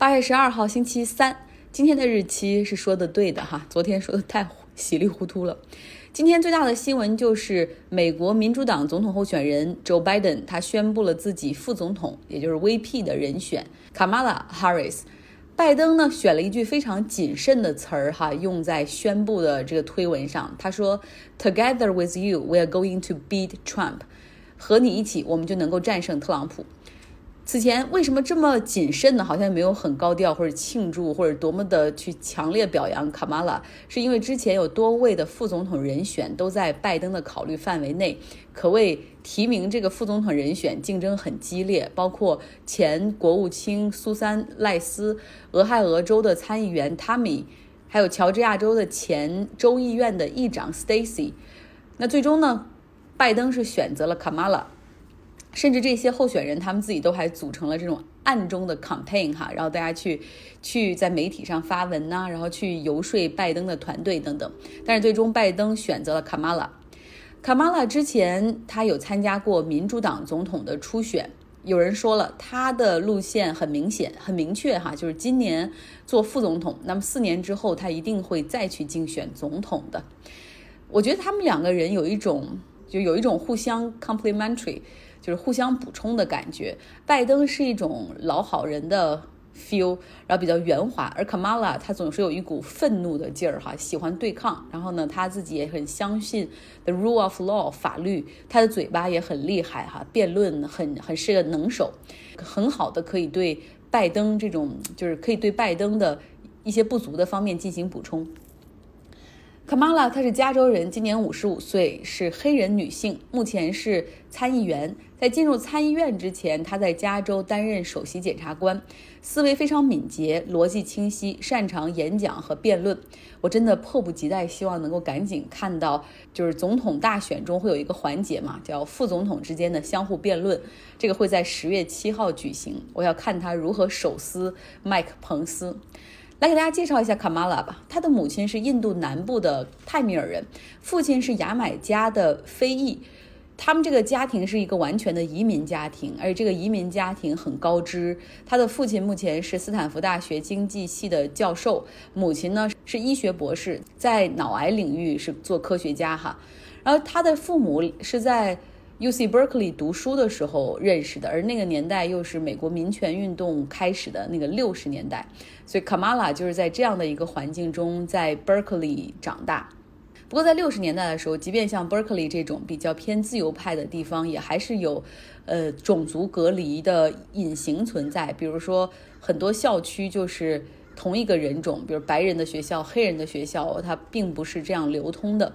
八月十二号，星期三。今天的日期是说的对的哈，昨天说的太稀里糊涂了。今天最大的新闻就是美国民主党总统候选人 Joe Biden，他宣布了自己副总统，也就是 VP 的人选 Kamala Harris。拜登呢选了一句非常谨慎的词儿哈，用在宣布的这个推文上。他说：“Together with you, we are going to beat Trump。”和你一起，我们就能够战胜特朗普。此前为什么这么谨慎呢？好像没有很高调或者庆祝或者多么的去强烈表扬卡马拉，是因为之前有多位的副总统人选都在拜登的考虑范围内，可谓提名这个副总统人选竞争很激烈，包括前国务卿苏珊·赖斯、俄亥俄州的参议员汤米还有乔治亚州的前州议院的议长 Stacy。那最终呢，拜登是选择了卡马拉。甚至这些候选人他们自己都还组成了这种暗中的 campaign 哈，然后大家去去在媒体上发文呐，然后去游说拜登的团队等等。但是最终拜登选择了卡马拉。卡马拉之前他有参加过民主党总统的初选，有人说了他的路线很明显很明确哈，就是今年做副总统，那么四年之后他一定会再去竞选总统的。我觉得他们两个人有一种就有一种互相 complementary。就是互相补充的感觉。拜登是一种老好人的 feel，然后比较圆滑，而 Kamala 他总是有一股愤怒的劲儿哈，喜欢对抗。然后呢，他自己也很相信 the rule of law 法律，他的嘴巴也很厉害哈，辩论很很是个能手，很好的可以对拜登这种就是可以对拜登的一些不足的方面进行补充。Kamala 她是加州人，今年五十五岁，是黑人女性，目前是参议员。在进入参议院之前，她在加州担任首席检察官，思维非常敏捷，逻辑清晰，擅长演讲和辩论。我真的迫不及待，希望能够赶紧看到，就是总统大选中会有一个环节嘛，叫副总统之间的相互辩论，这个会在十月七号举行。我要看他如何手撕麦克彭斯。来给大家介绍一下卡马拉吧。他的母亲是印度南部的泰米尔人，父亲是牙买加的非裔。他们这个家庭是一个完全的移民家庭，而且这个移民家庭很高知。他的父亲目前是斯坦福大学经济系的教授，母亲呢是医学博士，在脑癌领域是做科学家哈。然后他的父母是在。U C Berkeley 读书的时候认识的，而那个年代又是美国民权运动开始的那个六十年代，所以 Kamala 就是在这样的一个环境中在 Berkeley 长大。不过在六十年代的时候，即便像 Berkeley 这种比较偏自由派的地方，也还是有呃种族隔离的隐形存在，比如说很多校区就是。同一个人种，比如白人的学校、黑人的学校，它并不是这样流通的。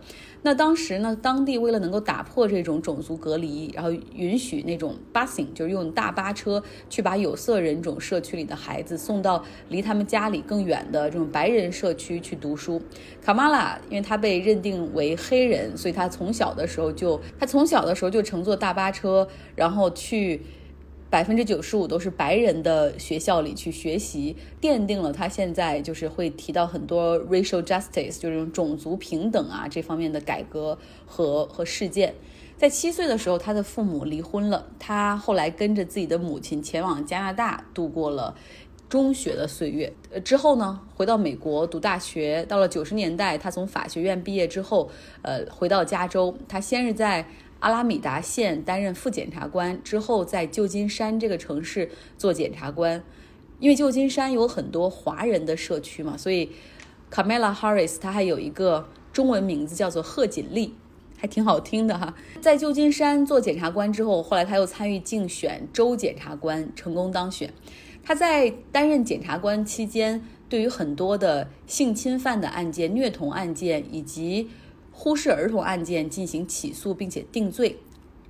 那当时呢，当地为了能够打破这种种族隔离，然后允许那种 busing，就是用大巴车去把有色人种社区里的孩子送到离他们家里更远的这种白人社区去读书。卡马拉，因为他被认定为黑人，所以他从小的时候就，他从小的时候就乘坐大巴车，然后去。百分之九十五都是白人的学校里去学习，奠定了他现在就是会提到很多 racial justice，就是种种族平等啊这方面的改革和和事件。在七岁的时候，他的父母离婚了，他后来跟着自己的母亲前往加拿大度过了中学的岁月。呃，之后呢，回到美国读大学。到了九十年代，他从法学院毕业之后，呃，回到加州。他先是在阿拉米达县担任副检察官之后，在旧金山这个城市做检察官，因为旧金山有很多华人的社区嘛，所以 Kamala Harris 她还有一个中文名字叫做贺锦丽，还挺好听的哈。在旧金山做检察官之后，后来他又参与竞选州检察官，成功当选。他在担任检察官期间，对于很多的性侵犯的案件、虐童案件以及忽视儿童案件进行起诉，并且定罪，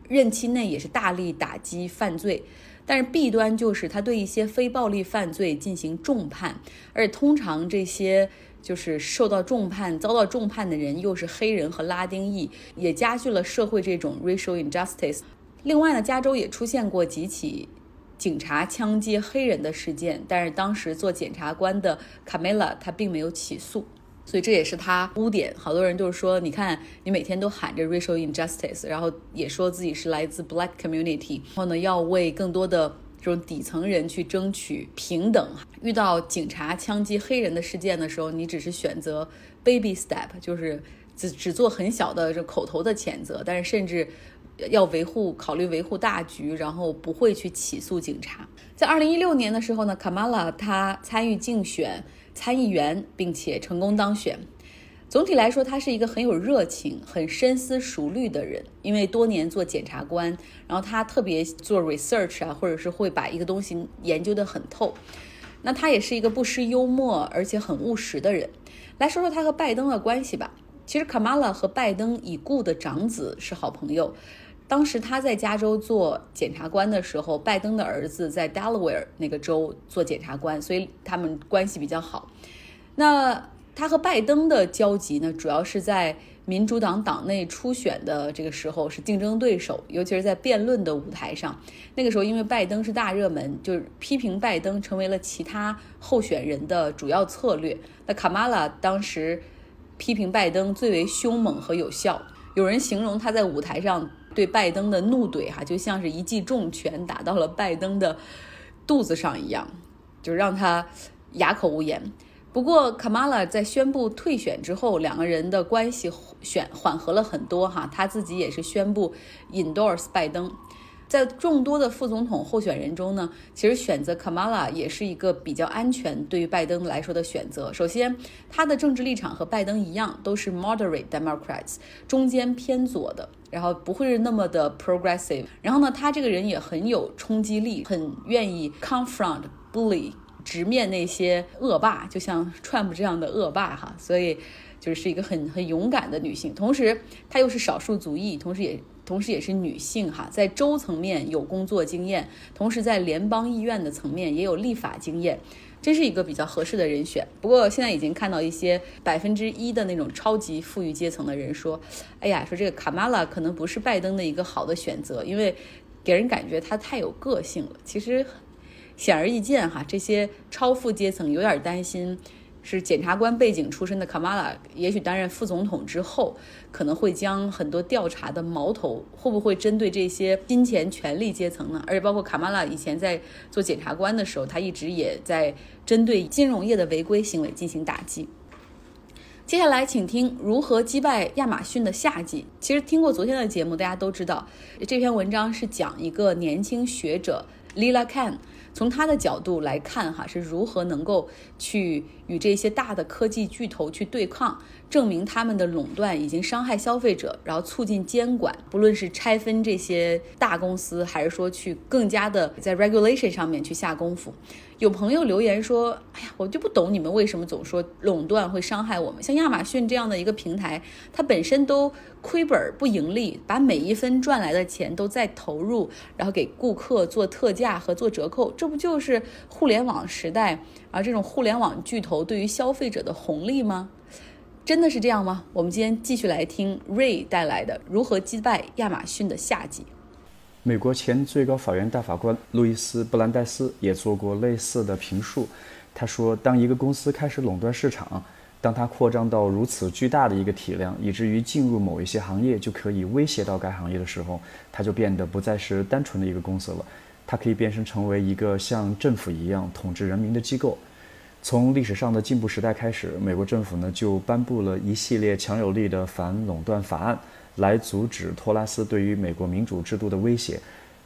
任期内也是大力打击犯罪，但是弊端就是他对一些非暴力犯罪进行重判，而且通常这些就是受到重判、遭到重判的人又是黑人和拉丁裔，也加剧了社会这种 racial injustice。另外呢，加州也出现过几起警察枪击黑人的事件，但是当时做检察官的卡梅拉他并没有起诉。所以这也是他污点，好多人就是说，你看你每天都喊着 racial injustice，然后也说自己是来自 black community，然后呢要为更多的这种底层人去争取平等。遇到警察枪击黑人的事件的时候，你只是选择 baby step，就是只只做很小的这口头的谴责，但是甚至要维护考虑维护大局，然后不会去起诉警察。在二零一六年的时候呢，卡马拉他参与竞选参议员，并且成功当选。总体来说，他是一个很有热情、很深思熟虑的人。因为多年做检察官，然后他特别做 research 啊，或者是会把一个东西研究得很透。那他也是一个不失幽默而且很务实的人。来说说他和拜登的关系吧。其实卡马拉和拜登已故的长子是好朋友。当时他在加州做检察官的时候，拜登的儿子在 Delaware 那个州做检察官，所以他们关系比较好。那。他和拜登的交集呢，主要是在民主党党内初选的这个时候是竞争对手，尤其是在辩论的舞台上。那个时候，因为拜登是大热门，就是批评拜登成为了其他候选人的主要策略。那卡马拉当时批评拜登最为凶猛和有效，有人形容他在舞台上对拜登的怒怼，哈，就像是一记重拳打到了拜登的肚子上一样，就让他哑口无言。不过，卡马拉在宣布退选之后，两个人的关系选缓和了很多哈。他自己也是宣布 endorse 拜登。在众多的副总统候选人中呢，其实选择卡马拉也是一个比较安全对于拜登来说的选择。首先，他的政治立场和拜登一样，都是 moderate Democrats，中间偏左的，然后不会是那么的 progressive。然后呢，他这个人也很有冲击力，很愿意 confront bully。直面那些恶霸，就像 Trump 这样的恶霸哈，所以就是一个很很勇敢的女性。同时，她又是少数族裔，同时也同时也是女性哈，在州层面有工作经验，同时在联邦议院的层面也有立法经验，真是一个比较合适的人选。不过现在已经看到一些百分之一的那种超级富裕阶层的人说，哎呀，说这个卡马拉可能不是拜登的一个好的选择，因为给人感觉她太有个性了。其实。显而易见，哈，这些超富阶层有点担心，是检察官背景出身的卡马拉，也许担任副总统之后，可能会将很多调查的矛头会不会针对这些金钱权力阶层呢？而且包括卡马拉以前在做检察官的时候，他一直也在针对金融业的违规行为进行打击。接下来，请听如何击败亚马逊的夏季。其实听过昨天的节目，大家都知道这篇文章是讲一个年轻学者 Lila kan。从他的角度来看，哈是如何能够去与这些大的科技巨头去对抗，证明他们的垄断已经伤害消费者，然后促进监管，不论是拆分这些大公司，还是说去更加的在 regulation 上面去下功夫。有朋友留言说：“哎呀，我就不懂你们为什么总说垄断会伤害我们。像亚马逊这样的一个平台，它本身都亏本不盈利，把每一分赚来的钱都在投入，然后给顾客做特价和做折扣，这不就是互联网时代啊这种互联网巨头对于消费者的红利吗？真的是这样吗？我们今天继续来听 Ray 带来的如何击败亚马逊的夏季。”美国前最高法院大法官路易斯·布兰代斯也做过类似的评述。他说：“当一个公司开始垄断市场，当它扩张到如此巨大的一个体量，以至于进入某一些行业就可以威胁到该行业的时候，它就变得不再是单纯的一个公司了。它可以变身成为一个像政府一样统治人民的机构。从历史上的进步时代开始，美国政府呢就颁布了一系列强有力的反垄断法案。”来阻止托拉斯对于美国民主制度的威胁。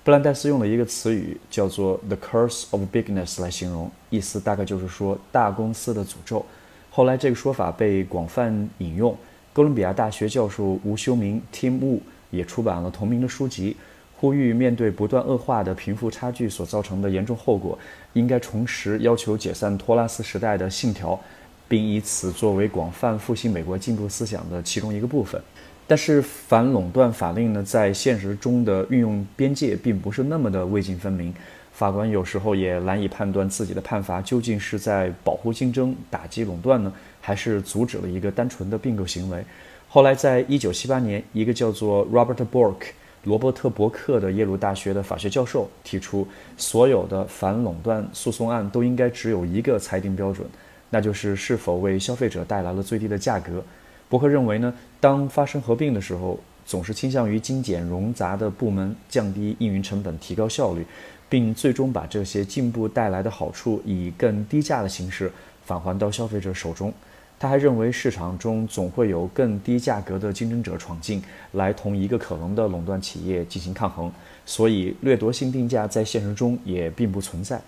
布兰代斯用了一个词语叫做 “the curse of bigness” 来形容，意思大概就是说大公司的诅咒。后来这个说法被广泛引用。哥伦比亚大学教授吴修明 （Tim Wu） 也出版了同名的书籍，呼吁面对不断恶化的贫富差距所造成的严重后果，应该重拾要求解散托拉斯时代的信条，并以此作为广泛复兴美国进步思想的其中一个部分。但是反垄断法令呢，在现实中的运用边界并不是那么的未尽分明，法官有时候也难以判断自己的判罚究竟是在保护竞争、打击垄断呢，还是阻止了一个单纯的并购行为。后来，在一九七八年，一个叫做 Robert Bork 罗伯特·伯克的耶鲁大学的法学教授提出，所有的反垄断诉讼案都应该只有一个裁定标准，那就是是否为消费者带来了最低的价格。伯克认为呢，当发生合并的时候，总是倾向于精简冗杂的部门，降低运营成本，提高效率，并最终把这些进步带来的好处以更低价的形式返还到消费者手中。他还认为，市场中总会有更低价格的竞争者闯进来，同一个可能的垄断企业进行抗衡，所以掠夺性定价在现实中也并不存在。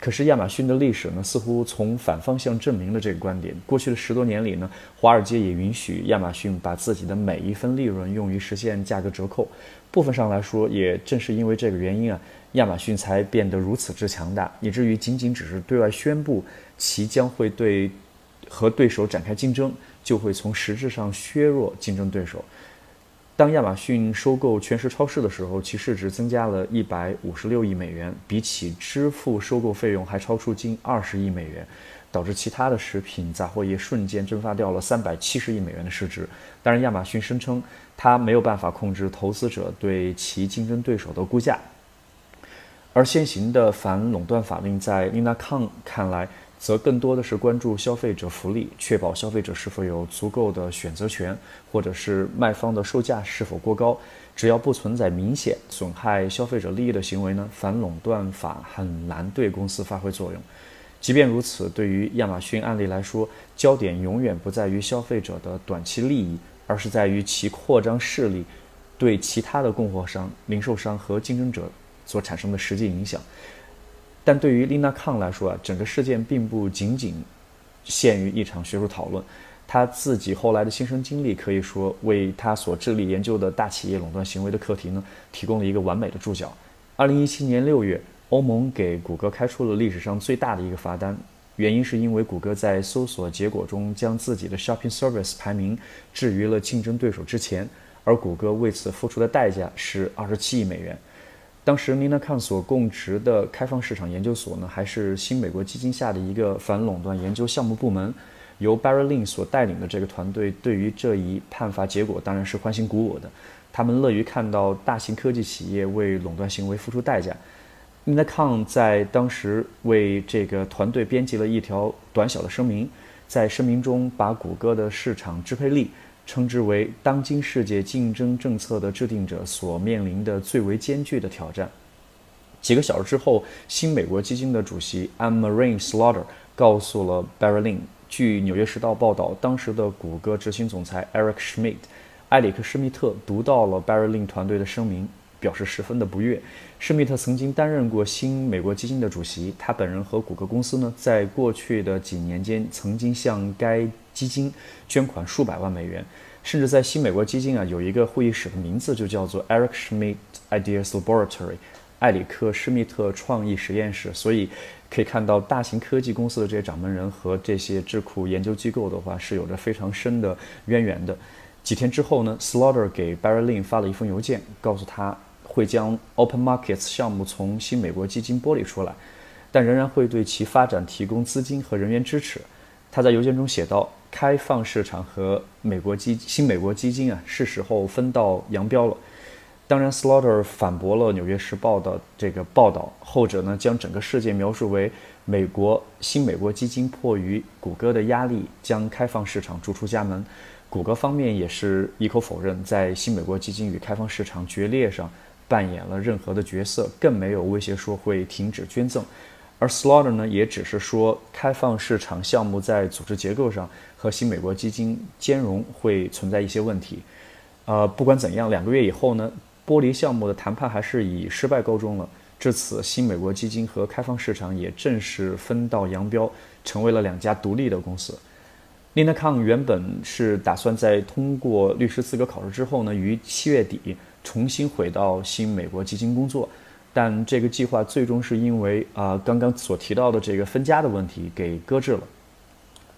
可是，亚马逊的历史呢，似乎从反方向证明了这个观点。过去的十多年里呢，华尔街也允许亚马逊把自己的每一分利润用于实现价格折扣。部分上来说，也正是因为这个原因啊，亚马逊才变得如此之强大，以至于仅仅只是对外宣布其将会对。和对手展开竞争，就会从实质上削弱竞争对手。当亚马逊收购全食超市的时候，其市值增加了一百五十六亿美元，比起支付收购费用还超出近二十亿美元，导致其他的食品杂货业瞬间蒸发掉了三百七十亿美元的市值。当然，亚马逊声称它没有办法控制投资者对其竞争对手的估价，而现行的反垄断法令在 Lina Kang 看来。则更多的是关注消费者福利，确保消费者是否有足够的选择权，或者是卖方的售价是否过高。只要不存在明显损害消费者利益的行为呢，反垄断法很难对公司发挥作用。即便如此，对于亚马逊案例来说，焦点永远不在于消费者的短期利益，而是在于其扩张势力对其他的供货商、零售商和竞争者所产生的实际影响。但对于 Lina Kang 来说啊，整个事件并不仅仅限于一场学术讨论。他自己后来的亲身经历，可以说为他所致力研究的大企业垄断行为的课题呢，提供了一个完美的注脚。二零一七年六月，欧盟给谷歌开出了历史上最大的一个罚单，原因是因为谷歌在搜索结果中将自己的 Shopping Service 排名置于了竞争对手之前，而谷歌为此付出的代价是二十七亿美元。当时 Nina Khan 所供职的开放市场研究所呢，还是新美国基金下的一个反垄断研究项目部门，由 Barry Lin 所带领的这个团队，对于这一判罚结果当然是欢欣鼓舞的。他们乐于看到大型科技企业为垄断行为付出代价。Nina Khan 在当时为这个团队编辑了一条短小的声明，在声明中把谷歌的市场支配力。称之为当今世界竞争政策的制定者所面临的最为艰巨的挑战。几个小时之后，新美国基金的主席 Anne Marie Slaughter 告诉了 Barry Lin。据《纽约时报》报道，当时的谷歌执行总裁 Eric Schmidt 埃里克·施密特读到了 Barry Lin 团队的声明。表示十分的不悦。施密特曾经担任过新美国基金的主席，他本人和谷歌公司呢，在过去的几年间曾经向该基金捐款数百万美元，甚至在新美国基金啊有一个会议室的名字就叫做 Eric Schmidt Ideas Laboratory，埃里克·施密特创意实验室。所以可以看到，大型科技公司的这些掌门人和这些智库研究机构的话是有着非常深的渊源的。几天之后呢，Slaughter 给 Barry Lin 发了一封邮件，告诉他。会将 Open Markets 项目从新美国基金剥离出来，但仍然会对其发展提供资金和人员支持。他在邮件中写道：“开放市场和美国基新美国基金啊，是时候分道扬镳了。”当然，Slaughter 反驳了《纽约时报》的这个报道，后者呢将整个事件描述为美国新美国基金迫于谷歌的压力将开放市场逐出家门。谷歌方面也是一口否认在新美国基金与开放市场决裂上。扮演了任何的角色，更没有威胁说会停止捐赠。而 Slaughter 呢，也只是说开放市场项目在组织结构上和新美国基金兼容会存在一些问题。呃，不管怎样，两个月以后呢，剥离项目的谈判还是以失败告终了。至此，新美国基金和开放市场也正式分道扬镳，成为了两家独立的公司。Lina Kang 原本是打算在通过律师资格考试之后呢，于七月底。重新回到新美国基金工作，但这个计划最终是因为啊刚刚所提到的这个分家的问题给搁置了。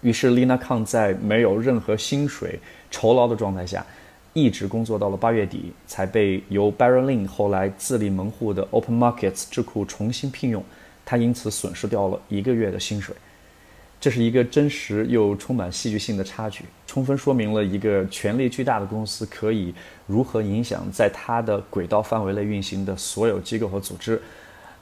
于是，Lina Kang 在没有任何薪水酬劳的状态下，一直工作到了八月底，才被由 Barry Lin 后来自立门户的 Open Markets 智库重新聘用。他因此损失掉了一个月的薪水。这是一个真实又充满戏剧性的插曲，充分说明了一个权力巨大的公司可以如何影响在它的轨道范围内运行的所有机构和组织。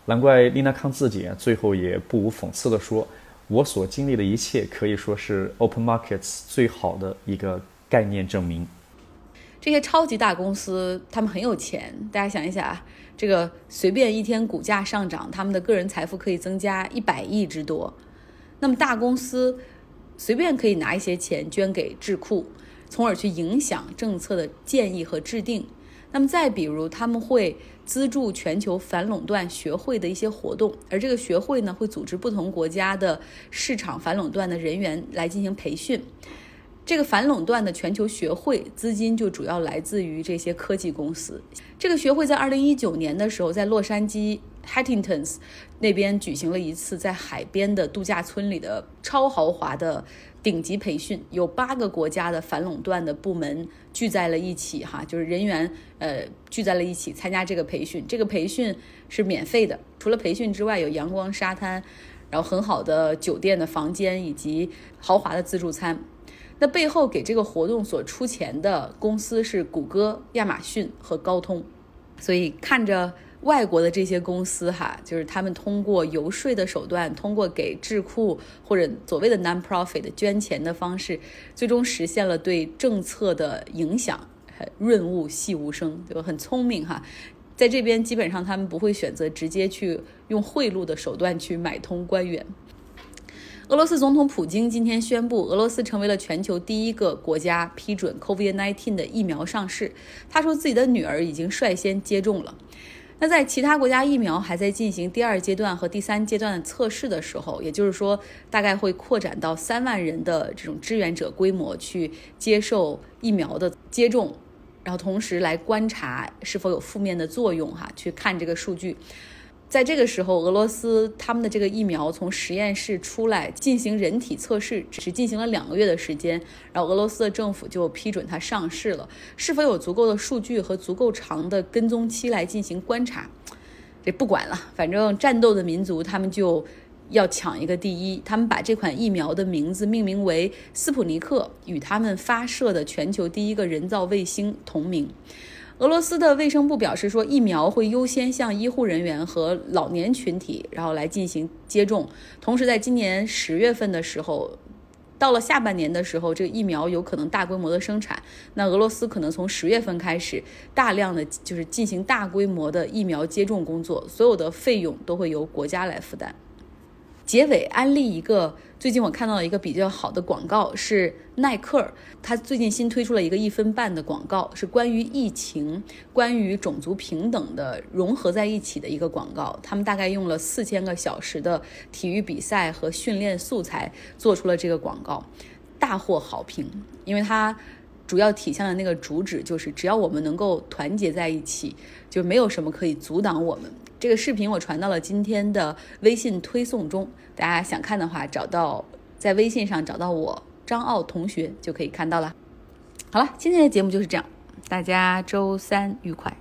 难怪丽娜康自己啊，最后也不无讽刺地说：“我所经历的一切可以说是 Open Markets 最好的一个概念证明。”这些超级大公司他们很有钱，大家想一想啊，这个随便一天股价上涨，他们的个人财富可以增加一百亿之多。那么大公司随便可以拿一些钱捐给智库，从而去影响政策的建议和制定。那么再比如，他们会资助全球反垄断学会的一些活动，而这个学会呢，会组织不同国家的市场反垄断的人员来进行培训。这个反垄断的全球学会资金就主要来自于这些科技公司。这个学会在二零一九年的时候，在洛杉矶 Hattingtons 那边举行了一次在海边的度假村里的超豪华的顶级培训，有八个国家的反垄断的部门聚在了一起，哈，就是人员呃聚在了一起参加这个培训。这个培训是免费的，除了培训之外，有阳光沙滩，然后很好的酒店的房间以及豪华的自助餐。那背后给这个活动所出钱的公司是谷歌、亚马逊和高通，所以看着外国的这些公司哈，就是他们通过游说的手段，通过给智库或者所谓的 non-profit 捐钱的方式，最终实现了对政策的影响，润物细无声，就很聪明哈。在这边基本上他们不会选择直接去用贿赂的手段去买通官员。俄罗斯总统普京今天宣布，俄罗斯成为了全球第一个国家批准 COVID-19 的疫苗上市。他说自己的女儿已经率先接种了。那在其他国家疫苗还在进行第二阶段和第三阶段的测试的时候，也就是说大概会扩展到三万人的这种志愿者规模去接受疫苗的接种，然后同时来观察是否有负面的作用，哈，去看这个数据。在这个时候，俄罗斯他们的这个疫苗从实验室出来进行人体测试，只是进行了两个月的时间，然后俄罗斯的政府就批准它上市了。是否有足够的数据和足够长的跟踪期来进行观察？这不管了，反正战斗的民族他们就要抢一个第一。他们把这款疫苗的名字命名为斯普尼克，与他们发射的全球第一个人造卫星同名。俄罗斯的卫生部表示说，疫苗会优先向医护人员和老年群体，然后来进行接种。同时，在今年十月份的时候，到了下半年的时候，这个疫苗有可能大规模的生产。那俄罗斯可能从十月份开始，大量的就是进行大规模的疫苗接种工作，所有的费用都会由国家来负担。结尾安利一个，最近我看到了一个比较好的广告，是耐克，他最近新推出了一个一分半的广告，是关于疫情、关于种族平等的融合在一起的一个广告。他们大概用了四千个小时的体育比赛和训练素材做出了这个广告，大获好评，因为它主要体现的那个主旨就是，只要我们能够团结在一起，就没有什么可以阻挡我们。这个视频我传到了今天的微信推送中，大家想看的话，找到在微信上找到我张奥同学就可以看到了。好了，今天的节目就是这样，大家周三愉快。